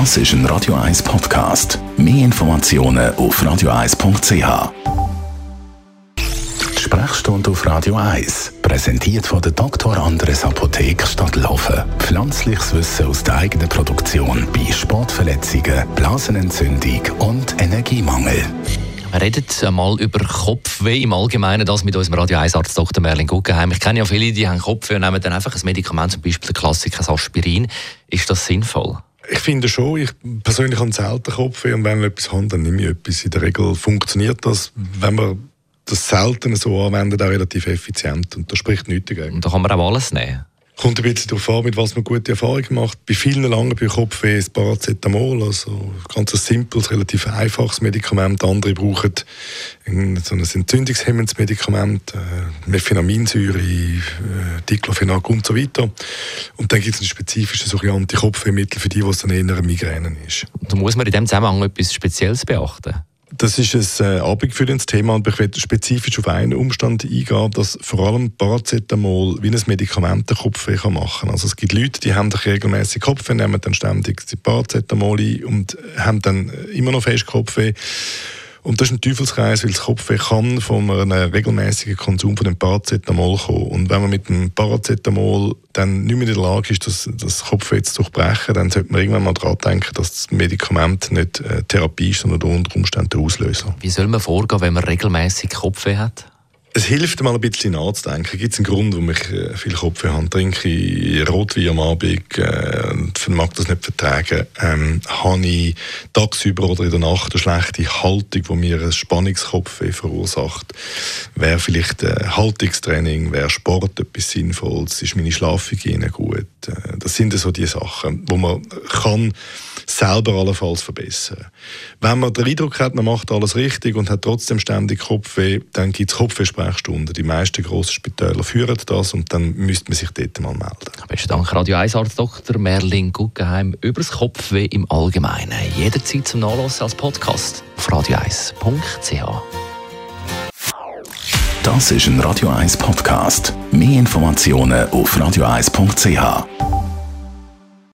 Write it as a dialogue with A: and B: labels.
A: Das ist ein Radio 1 Podcast. Mehr Informationen auf radio1.ch. Die Sprechstunde auf Radio 1, präsentiert von der Dr. Andres Apotheke Stadtlaufen. Pflanzliches Wissen aus der eigenen Produktion bei Sportverletzungen, Blasenentzündung und Energiemangel.
B: Wir reden einmal über Kopfweh im Allgemeinen, das mit unserem Radio 1 Arzt Dr. Merlin Guggenheim. Ich kenne ja viele, die haben Kopfweh und nehmen dann einfach ein Medikament, zum Beispiel der Klassiker Aspirin. Ist das sinnvoll?
C: Ich finde schon, ich persönlich habe selten Kopfweh und wenn ich etwas habe, dann nehme ich etwas. In der Regel funktioniert das, wenn man das selten so anwendet, auch relativ effizient und da spricht nichts dagegen.
B: Und da kann man auch alles nehmen?
C: Kommt ein bisschen darauf an, mit was man gute Erfahrungen macht. Bei vielen langen bei Kopfweh ist Paracetamol, also ganz ein simples, relativ einfaches Medikament. Andere brauchen ein, so ein entzündungshemmendes Medikament, äh, Mephenamminsäure, äh, Diclofenac und so weiter. Und dann gibt es ein spezifisches Antikopfwehmittel für die, was dann eher eine Migräne ist.
B: Da muss man in dem Zusammenhang etwas Spezielles beachten?
C: Das ist ein äh, abendfüllendes Thema und ich werde spezifisch auf einen Umstand eingehen, dass vor allem Paracetamol wie ein Medikament den Kopfweh machen kann. Also es gibt Leute, die haben regelmäßig Kopfweh, nehmen dann ständig die Paracetamol ein und haben dann immer noch fest Kopfweh. Und das ist ein Teufelskreis, weil das Kopfweh kann von einem regelmäßigen Konsum von dem Paracetamol kommen. Und wenn man mit dem Paracetamol dann nicht mehr in der Lage ist, das, das Kopfweh zu durchbrechen, dann sollte man irgendwann mal daran denken, dass das Medikament nicht äh, Therapie ist, sondern unter Umständen der Auslöser.
B: Wie soll man vorgehen, wenn man regelmäßig Kopfweh hat?
C: Es hilft mal ein bisschen nachzudenken. Gibt es einen Grund, warum ich äh, viel Kopf habe? Trinke ich Rotwein am Abend äh, und mag das nicht vertragen? Ähm, habe ich tagsüber oder in der Nacht eine schlechte Haltung, die mir ein Spannungskopfweh verursacht? Wäre vielleicht äh, Haltungstraining, wäre Sport etwas Sinnvolles? Ist meine Schlafhygiene gut? Äh, das sind so die Sachen, wo man kann selber allenfalls verbessern. Wenn man den Eindruck hat, man macht alles richtig und hat trotzdem ständig Kopfweh, dann gibt es Kopfwehsprechstunden. Die meisten grossen Spitäler führen das und dann müsste man sich dort mal melden.
B: Besten Dank, Radio 1 Arzt Dr. Merlin Guggenheim über das Kopfweh im Allgemeinen. Jederzeit zum Nachlassen als Podcast auf radio1.ch.
A: Das ist ein Radio 1 Podcast. Mehr Informationen auf radio1.ch.